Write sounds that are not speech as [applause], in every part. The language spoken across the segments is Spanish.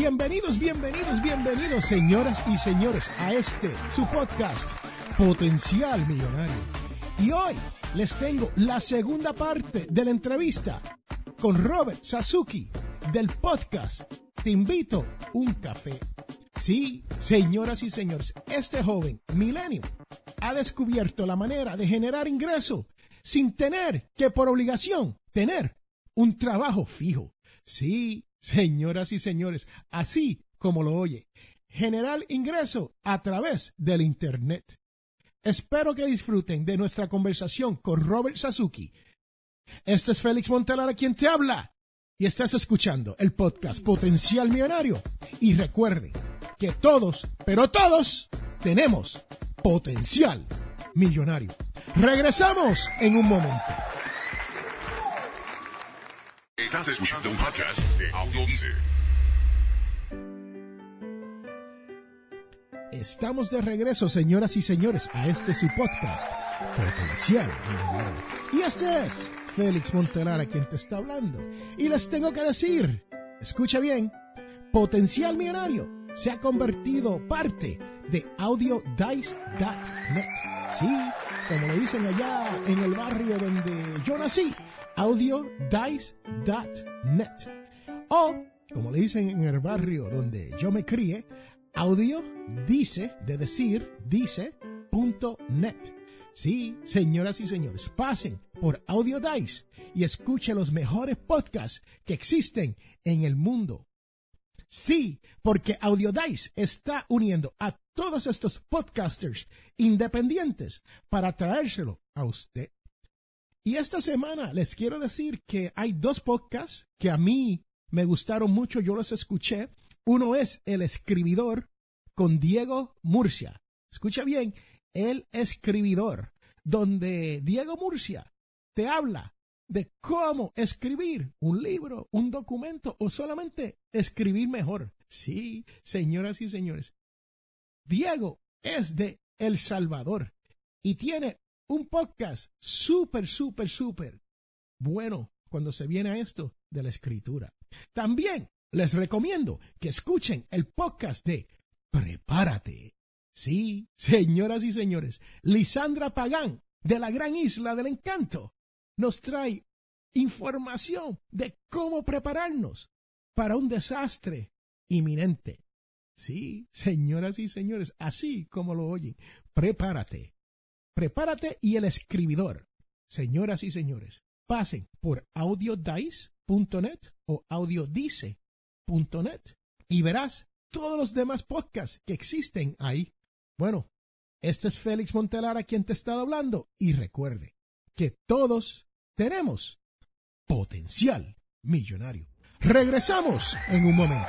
Bienvenidos, bienvenidos, bienvenidos, señoras y señores, a este, su podcast, Potencial Millonario. Y hoy les tengo la segunda parte de la entrevista con Robert Sasuki del podcast Te invito un café. Sí, señoras y señores, este joven milenio ha descubierto la manera de generar ingreso sin tener que por obligación tener un trabajo fijo. Sí, señoras y señores, así como lo oye, generar ingreso a través del Internet. Espero que disfruten de nuestra conversación con Robert Sasuki. Este es Félix Montelara quien te habla y estás escuchando el podcast Potencial Millonario. Y recuerde que todos, pero todos, tenemos potencial millonario. Regresamos en un momento. Estás escuchando un podcast de Estamos de regreso, señoras y señores, a este su podcast, Potencial Millonario. Y este es Félix Montelara quien te está hablando. Y les tengo que decir, escucha bien, Potencial Millonario se ha convertido parte de AudioDice.net. Sí, como le dicen allá en el barrio donde yo nací, AudioDice.net. O, como le dicen en el barrio donde yo me crié, audio dice, de decir, dice.net. Sí, señoras y señores, pasen por AudioDice y escuchen los mejores podcasts que existen en el mundo. Sí, porque AudioDice está uniendo a todos estos podcasters independientes para traérselo a usted. Y esta semana les quiero decir que hay dos podcasts que a mí me gustaron mucho, yo los escuché. Uno es El Escribidor con Diego Murcia. Escucha bien, El Escribidor, donde Diego Murcia te habla de cómo escribir un libro, un documento o solamente escribir mejor. Sí, señoras y señores. Diego es de El Salvador y tiene un podcast súper, súper, súper bueno cuando se viene a esto de la escritura. También les recomiendo que escuchen el podcast de Prepárate. Sí, señoras y señores, Lisandra Pagán de la Gran Isla del Encanto nos trae información de cómo prepararnos para un desastre inminente. Sí, señoras y señores, así como lo oyen, prepárate. Prepárate y el escribidor. Señoras y señores, pasen por audiodice.net o audiodice.net y verás todos los demás podcasts que existen ahí. Bueno, este es Félix Montelara quien te está hablando y recuerde que todos tenemos potencial millonario. Regresamos en un momento.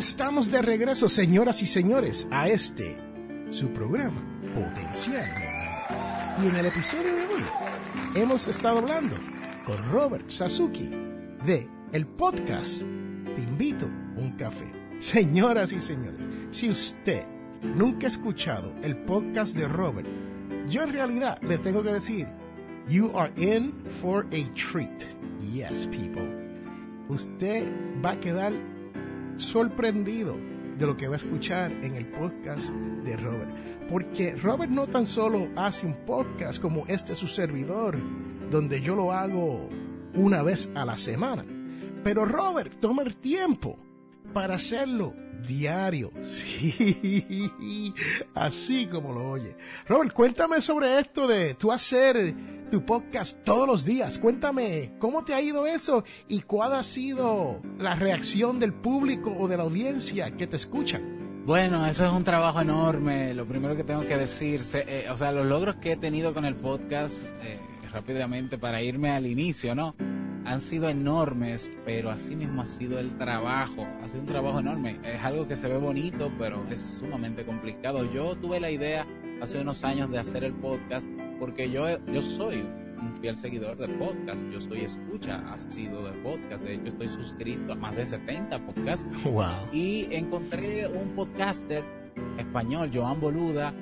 Estamos de regreso, señoras y señores, a este, su programa Potencial. Y en el episodio de hoy hemos estado hablando con Robert Sasuki de el podcast Te invito un café. Señoras y señores, si usted nunca ha escuchado el podcast de Robert, yo en realidad les tengo que decir, you are in for a treat. Yes, people. Usted va a quedar sorprendido de lo que va a escuchar en el podcast de Robert. Porque Robert no tan solo hace un podcast como este su servidor, donde yo lo hago una vez a la semana. Pero Robert toma el tiempo para hacerlo diario. [laughs] Sí, así como lo oye. Robert, cuéntame sobre esto de tú hacer tu podcast todos los días. Cuéntame cómo te ha ido eso y cuál ha sido la reacción del público o de la audiencia que te escucha. Bueno, eso es un trabajo enorme. Lo primero que tengo que decir, eh, o sea, los logros que he tenido con el podcast, eh, rápidamente para irme al inicio, ¿no? Han sido enormes, pero así mismo ha sido el trabajo, ha sido un trabajo enorme. Es algo que se ve bonito, pero es sumamente complicado. Yo tuve la idea hace unos años de hacer el podcast porque yo, yo soy un fiel seguidor del podcast, yo soy escucha, ha sido de podcast, de hecho estoy suscrito a más de 70 podcasts. Wow. Y encontré un podcaster español, Joan Boluda,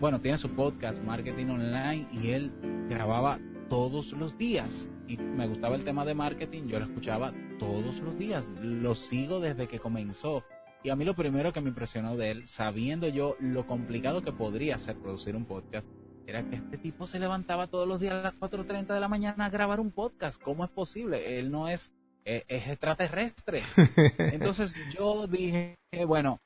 bueno, tiene su podcast Marketing Online y él grababa todos los días. Y me gustaba el tema de marketing, yo lo escuchaba todos los días. Lo sigo desde que comenzó. Y a mí lo primero que me impresionó de él, sabiendo yo lo complicado que podría ser producir un podcast, era que este tipo se levantaba todos los días a las 4.30 de la mañana a grabar un podcast. ¿Cómo es posible? Él no es, es, es extraterrestre. [laughs] Entonces yo dije, bueno,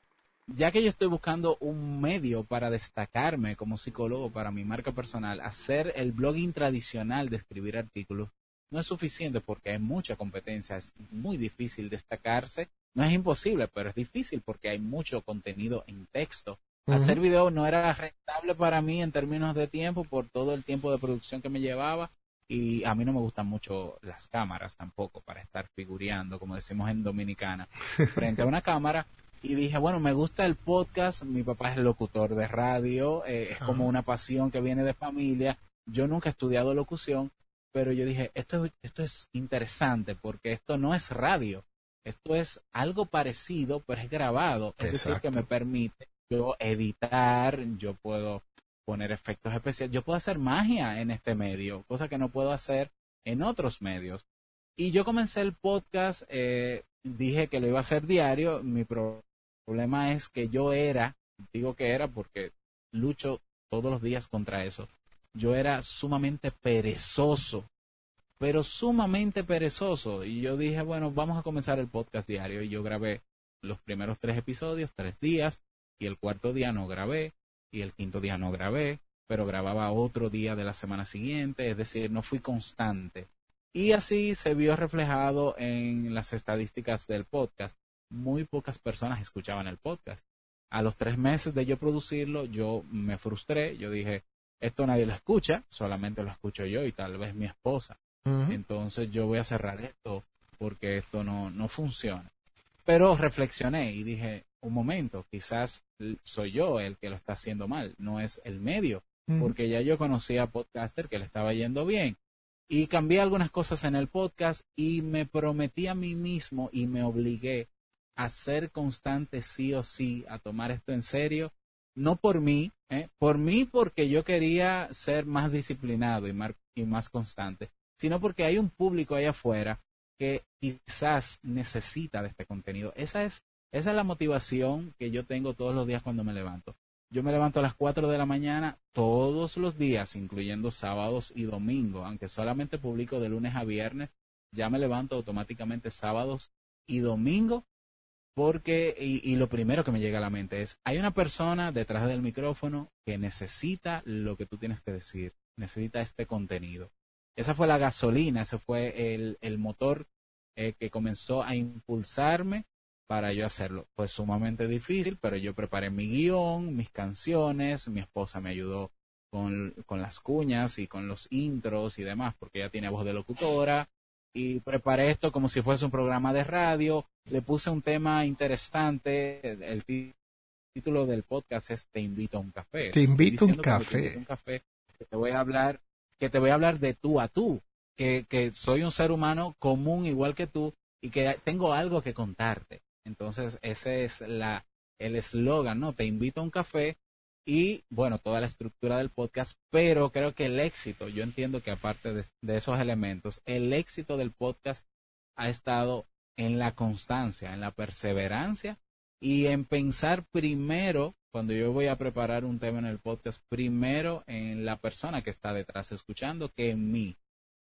ya que yo estoy buscando un medio para destacarme como psicólogo para mi marca personal, hacer el blogging tradicional de escribir artículos no es suficiente porque hay mucha competencia, es muy difícil destacarse, no es imposible, pero es difícil porque hay mucho contenido en texto. Hacer video no era rentable para mí en términos de tiempo por todo el tiempo de producción que me llevaba y a mí no me gustan mucho las cámaras tampoco para estar figureando, como decimos en Dominicana, [laughs] frente a una cámara. Y dije, bueno, me gusta el podcast, mi papá es locutor de radio, eh, es como una pasión que viene de familia, yo nunca he estudiado locución, pero yo dije, esto, esto es interesante porque esto no es radio, esto es algo parecido, pero es grabado, es decir, que me permite yo editar, yo puedo poner efectos especiales, yo puedo hacer magia en este medio, cosa que no puedo hacer en otros medios. Y yo comencé el podcast, eh, dije que lo iba a hacer diario, mi pro problema es que yo era, digo que era porque lucho todos los días contra eso, yo era sumamente perezoso, pero sumamente perezoso. Y yo dije, bueno, vamos a comenzar el podcast diario. Y yo grabé los primeros tres episodios, tres días, y el cuarto día no grabé, y el quinto día no grabé, pero grababa otro día de la semana siguiente, es decir, no fui constante. Y así se vio reflejado en las estadísticas del podcast muy pocas personas escuchaban el podcast. A los tres meses de yo producirlo, yo me frustré, yo dije, esto nadie lo escucha, solamente lo escucho yo y tal vez mi esposa. Entonces yo voy a cerrar esto porque esto no, no funciona. Pero reflexioné y dije, un momento, quizás soy yo el que lo está haciendo mal, no es el medio, porque ya yo conocía a podcaster que le estaba yendo bien. Y cambié algunas cosas en el podcast y me prometí a mí mismo y me obligué a ser constante sí o sí, a tomar esto en serio, no por mí, ¿eh? por mí porque yo quería ser más disciplinado y, y más constante, sino porque hay un público allá afuera que quizás necesita de este contenido. Esa es, esa es la motivación que yo tengo todos los días cuando me levanto. Yo me levanto a las 4 de la mañana todos los días, incluyendo sábados y domingos, aunque solamente publico de lunes a viernes, ya me levanto automáticamente sábados y domingos porque, y, lo primero que me llega a la mente es, hay una persona detrás del micrófono que necesita lo que tú tienes que decir, necesita este contenido. Esa fue la gasolina, ese fue el, el motor eh, que comenzó a impulsarme para yo hacerlo. Fue sumamente difícil, pero yo preparé mi guion, mis canciones, mi esposa me ayudó con, con las cuñas y con los intros y demás, porque ella tiene voz de locutora, y preparé esto como si fuese un programa de radio. Le puse un tema interesante. El, título del podcast es Te invito a un café. Te invito a un café. Te un café. Que te voy a hablar, que te voy a hablar de tú a tú. Que, que soy un ser humano común igual que tú y que tengo algo que contarte. Entonces, ese es la, el eslogan, ¿no? Te invito a un café y, bueno, toda la estructura del podcast, pero creo que el éxito, yo entiendo que aparte de, de esos elementos, el éxito del podcast ha estado en la constancia, en la perseverancia y en pensar primero, cuando yo voy a preparar un tema en el podcast, primero en la persona que está detrás escuchando que en mí.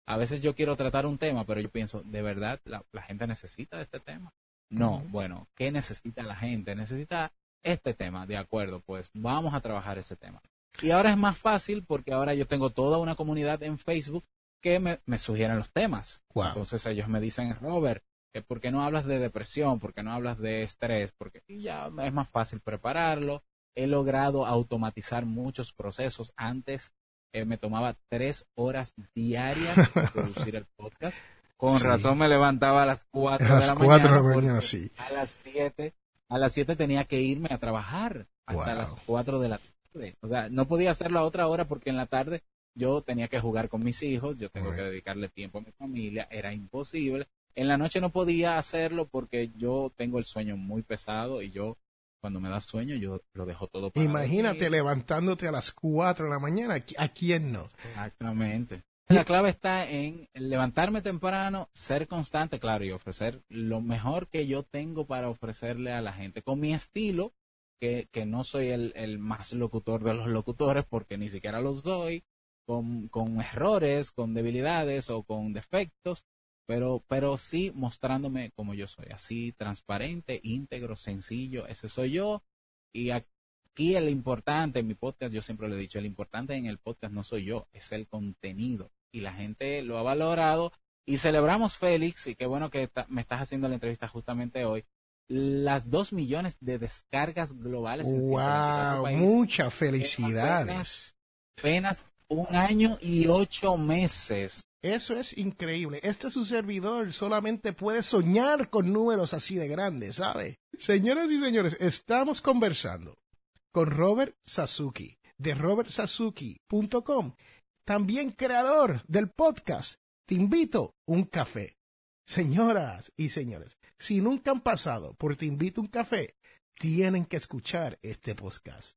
A veces yo quiero tratar un tema, pero yo pienso, ¿de verdad la, gente necesita este tema? No, bueno, ¿qué necesita la gente? Necesita este tema, de acuerdo, pues vamos a trabajar ese tema. Y ahora es más fácil porque ahora yo tengo toda una comunidad en Facebook que me, me sugieren los temas. Entonces ellos me dicen, Robert, ¿por qué no hablas de depresión? ¿Por qué no hablas de estrés? Porque ya es más fácil prepararlo. He logrado automatizar muchos procesos. Antes eh, me tomaba tres horas diarias para [laughs] producir el podcast. Con razón me levantaba a las cuatro de la mañana. sí. A las siete, a las siete tenía que irme a trabajar hasta las cuatro de la tarde. O sea, no podía hacerlo a otra hora porque en la tarde yo tenía que jugar con mis hijos, yo tengo que dedicarle tiempo a mi familia, era imposible. En la noche no podía hacerlo porque yo tengo el sueño muy pesado y yo cuando me da sueño yo lo dejo todo para Imagínate levantándote a las 4 de la mañana, ¿a quién no? Exactamente. La clave está en levantarme temprano, ser constante, claro, y ofrecer lo mejor que yo tengo para ofrecerle a la gente, con mi estilo, que, que no soy el, el más locutor de los locutores, porque ni siquiera los doy, con, con errores, con debilidades o con defectos, pero, pero sí mostrándome como yo soy, así transparente, íntegro, sencillo, ese soy yo. Y aquí el importante en mi podcast, yo siempre lo he dicho, el importante en el podcast no soy yo, es el contenido. Y la gente lo ha valorado. Y celebramos, Félix, y qué bueno que me estás haciendo la entrevista justamente hoy, las dos millones de descargas globales. En ¡Wow! Muchas felicidades. apenas un año y ocho meses. Eso es increíble. Este su servidor solamente puede soñar con números así de grandes, ¿sabe? Señoras y señores, estamos conversando con Robert Sasuki de robertsasuki.com, también creador del podcast Te invito un café. Señoras y señores, si nunca han pasado por Te invito un café, tienen que escuchar este podcast.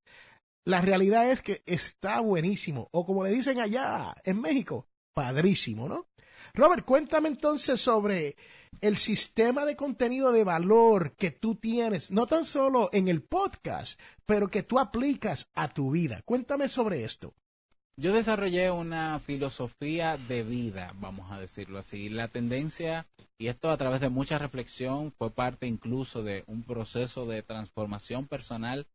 La realidad es que está buenísimo, o como le dicen allá en México, padrísimo, ¿no? Robert, cuéntame entonces sobre el sistema de contenido de valor que tú tienes, no tan solo en el podcast, pero que tú aplicas a tu vida. Cuéntame sobre esto. Yo desarrollé una filosofía de vida, vamos a decirlo así. La tendencia, y esto a través de mucha reflexión, fue parte incluso de un proceso de transformación personal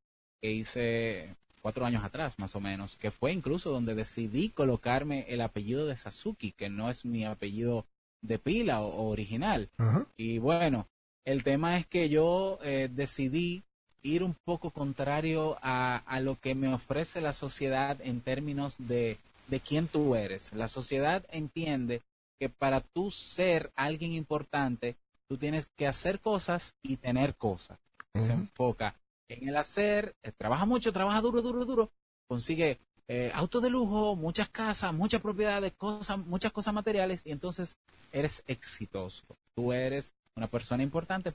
que hice cuatro años atrás, más o menos, que fue incluso donde decidí colocarme el apellido de Sasuki, que no es mi apellido de pila o, original. Y bueno, el tema es que yo eh, decidí ir un poco contrario a, a, lo que me ofrece la sociedad en términos de, de quién tú eres. La sociedad entiende que para tú ser alguien importante, tú tienes que hacer cosas y tener cosas. Se enfoca en el hacer, eh, trabaja mucho, trabaja duro, duro, duro, consigue eh, autos de lujo, muchas casas, muchas propiedades, cosas, muchas cosas materiales y entonces eres exitoso. Tú eres una persona importante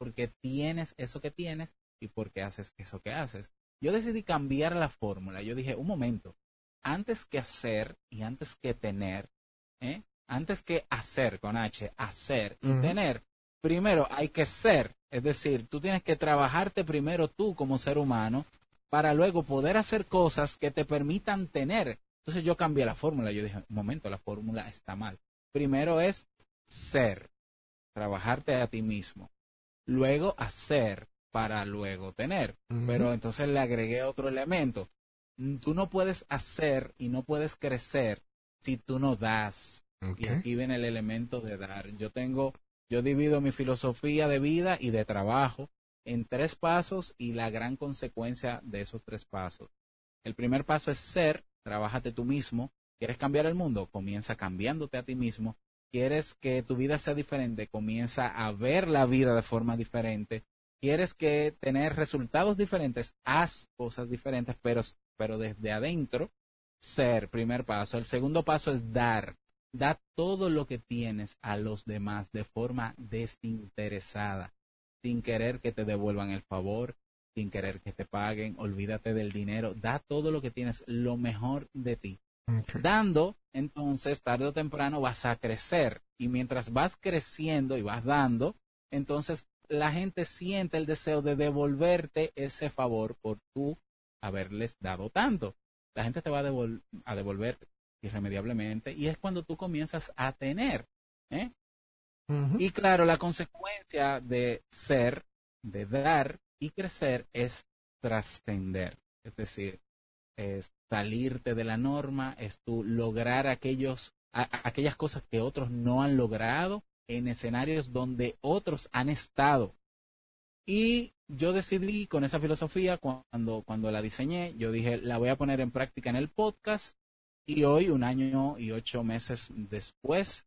porque tienes eso que tienes y porque haces eso que haces. Yo decidí cambiar la fórmula. Yo dije, un momento, antes que hacer y antes que tener, ¿eh? antes que hacer con H, hacer y tener, primero hay que ser. Es decir, tú tienes que trabajarte primero tú como ser humano para luego poder hacer cosas que te permitan tener. Entonces yo cambié la fórmula. Yo dije, un momento, la fórmula está mal. Primero es ser, trabajarte a ti mismo. Luego hacer para luego tener. Pero entonces le agregué otro elemento. Tú no puedes hacer y no puedes crecer si tú no das. Y aquí viene el elemento de dar. Yo tengo yo divido mi filosofía de vida y de trabajo en tres pasos y la gran consecuencia de esos tres pasos. El primer paso es ser, trabájate tú mismo. ¿Quieres cambiar el mundo? Comienza cambiándote a ti mismo. ¿Quieres que tu vida sea diferente? Comienza a ver la vida de forma diferente. ¿Quieres que tener resultados diferentes? Haz cosas diferentes, pero, pero desde adentro, ser, primer paso. El segundo paso es dar da todo lo que tienes a los demás de forma desinteresada. sin querer que te devuelvan el favor, sin querer que te paguen, olvídate del dinero, da todo lo que tienes, lo mejor de ti. Dando, entonces, tarde o temprano vas a crecer. Y mientras vas creciendo y vas dando, entonces la gente siente el deseo de devolverte ese favor por tú haberles dado tanto. La gente te va a, devolver irremediablemente y es cuando tú comienzas a tener. ¿eh? Y claro, la consecuencia de ser, de dar y crecer es trascender. Es decir, es salirte de la norma, es tú lograr aquellos, aquellas cosas que otros no han logrado en escenarios donde otros han estado. Y yo decidí con esa filosofía, cuando, cuando la diseñé, yo dije, la voy a poner en práctica en el podcast. Y hoy, un año y ocho meses después,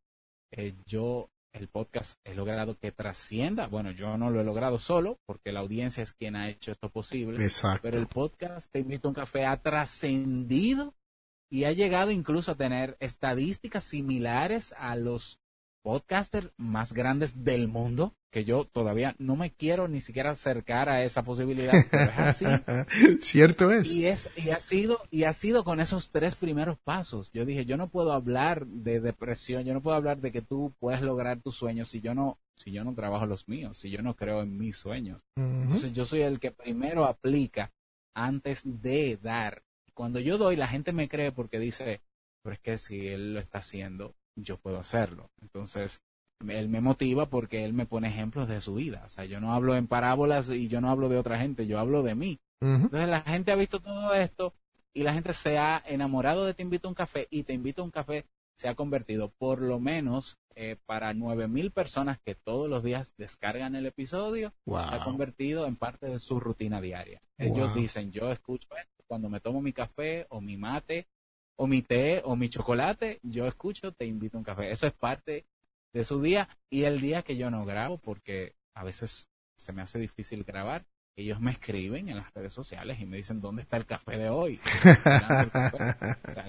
eh, yo el podcast he logrado que trascienda. Bueno, yo no lo he logrado solo, porque la audiencia es quien ha hecho esto posible. Exacto. Pero el podcast Te invito a un café ha trascendido y ha llegado incluso a tener estadísticas similares a los podcasters más grandes del mundo, que yo todavía no me quiero ni siquiera acercar a esa posibilidad, pero es así. [laughs] Cierto es. Y, es. y ha sido y ha sido con esos tres primeros pasos. Yo dije, yo no puedo hablar de depresión, yo no puedo hablar de que tú puedes lograr tus sueños si yo no si yo no trabajo los míos, si yo no creo en mis sueños. Entonces yo soy el que primero aplica antes de dar. Cuando yo doy, la gente me cree porque dice, pero es que si él lo está haciendo, yo puedo hacerlo. Entonces, él me motiva porque él me pone ejemplos de su vida. O sea, yo no hablo en parábolas y yo no hablo de otra gente, yo hablo de mí. Entonces, la gente ha visto todo esto y la gente se ha enamorado de Te Invito a un Café y Te Invito a un Café se ha convertido por lo menos eh, para nueve mil personas que todos los días descargan el episodio, se ha convertido en parte de su rutina diaria. Ellos dicen, yo escucho esto cuando me tomo mi café o mi mate o mi té o mi chocolate, yo escucho, te invito a un café. Eso es parte de su día y el día que yo no grabo porque a veces se me hace difícil grabar. Ellos me escriben en las redes sociales y me dicen dónde está el café de hoy. [laughs]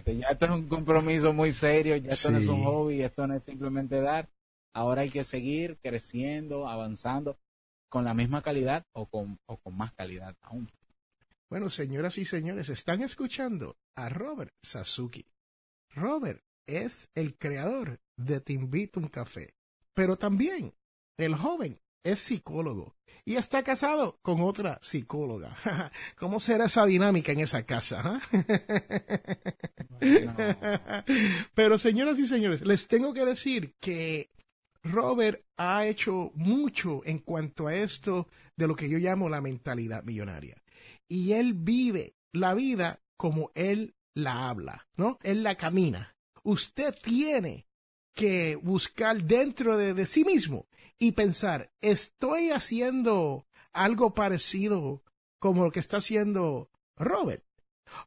ya esto es un compromiso muy serio, ya esto no es un hobby, esto no es simplemente dar. Ahora hay que seguir creciendo, avanzando con la misma calidad o con, o con más calidad aún. Bueno, señoras y señores, están escuchando a Robert Sasuki. Robert es el creador de Te invito un café, pero también el joven es psicólogo y está casado con otra psicóloga. [laughs] ¿Cómo será esa dinámica en esa casa? Ah? [laughs] Pero señoras y señores, les tengo que decir que Robert ha hecho mucho en cuanto a esto de lo que yo llamo la mentalidad millonaria y él vive la vida como él la habla, ¿no? Él la camina. Usted tiene que buscar dentro de, sí mismo y pensar, ¿estoy haciendo algo parecido como lo que está haciendo Robert?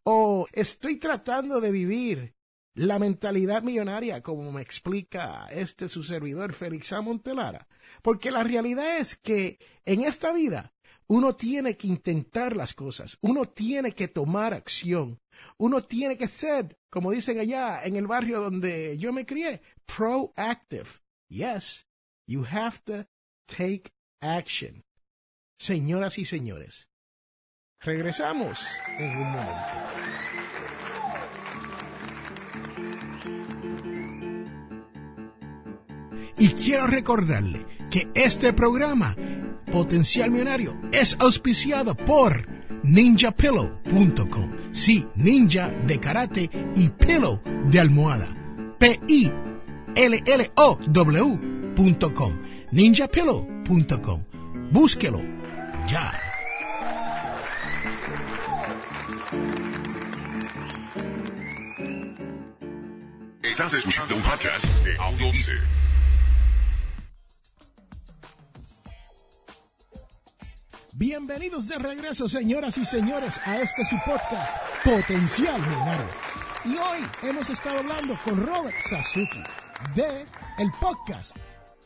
¿O estoy tratando de vivir la mentalidad millonaria como me explica este su servidor Félix A. Montelara? Porque la realidad es que en esta vida uno tiene que intentar las cosas, uno tiene que tomar acción, uno tiene que ser, como dicen allá en el barrio donde yo me crié, proactive. Yes, you have to take action. Señoras y señores, regresamos en un momento. Y quiero recordarle que este programa Potencial Millonario es auspiciado por ninjapillow.com. Sí, ninja de karate y pillow de almohada. P-I-L-L-O-W.com. ninjapillow.com. Búsquelo ya. Estás escuchando un podcast de Audio Bienvenidos de regreso, señoras y señores, a este su podcast, Potencial Millonario. Y hoy hemos estado hablando con Robert Sasuki de el podcast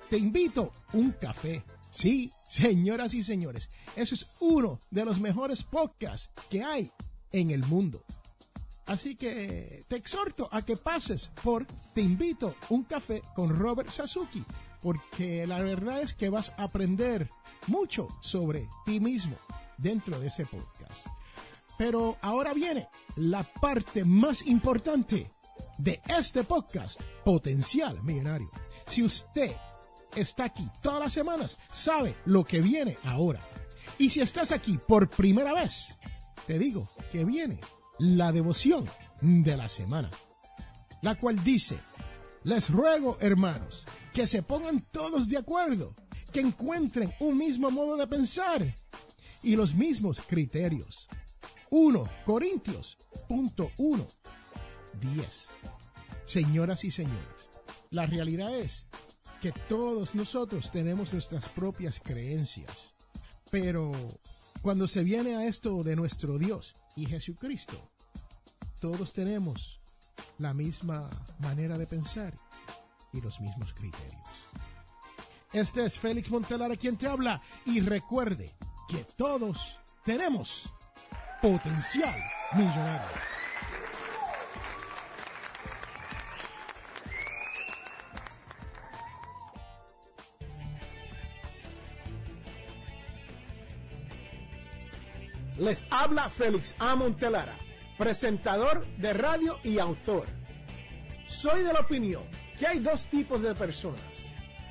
Te invito un café. Sí, señoras y señores, ese es uno de los mejores podcasts que hay en el mundo. Así que te exhorto a que pases por Te invito un café con Robert Sasuki porque la verdad es que vas a aprender mucho sobre ti mismo dentro de ese podcast. Pero ahora viene la parte más importante de este podcast, Potencial Millonario. Si usted está aquí todas las semanas, sabe lo que viene ahora. Y si estás aquí por primera vez, te digo que viene la devoción de la semana, la cual dice, les ruego hermanos que se pongan todos de acuerdo, que encuentren un mismo modo de pensar y los mismos criterios. 1 Corintios punto 1 10. Señoras y señores, la realidad es que todos nosotros tenemos nuestras propias creencias, pero cuando se viene a esto de nuestro Dios y Jesucristo, todos tenemos la misma manera de pensar y los mismos criterios. Este es Félix Montelar quien te habla y recuerde que todos tenemos potencial millonario. Les habla Félix A. Montelara, presentador de radio y autor. Soy de la opinión que hay dos tipos de personas,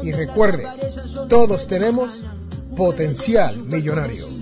y recuerde, todos tenemos potencial millonario.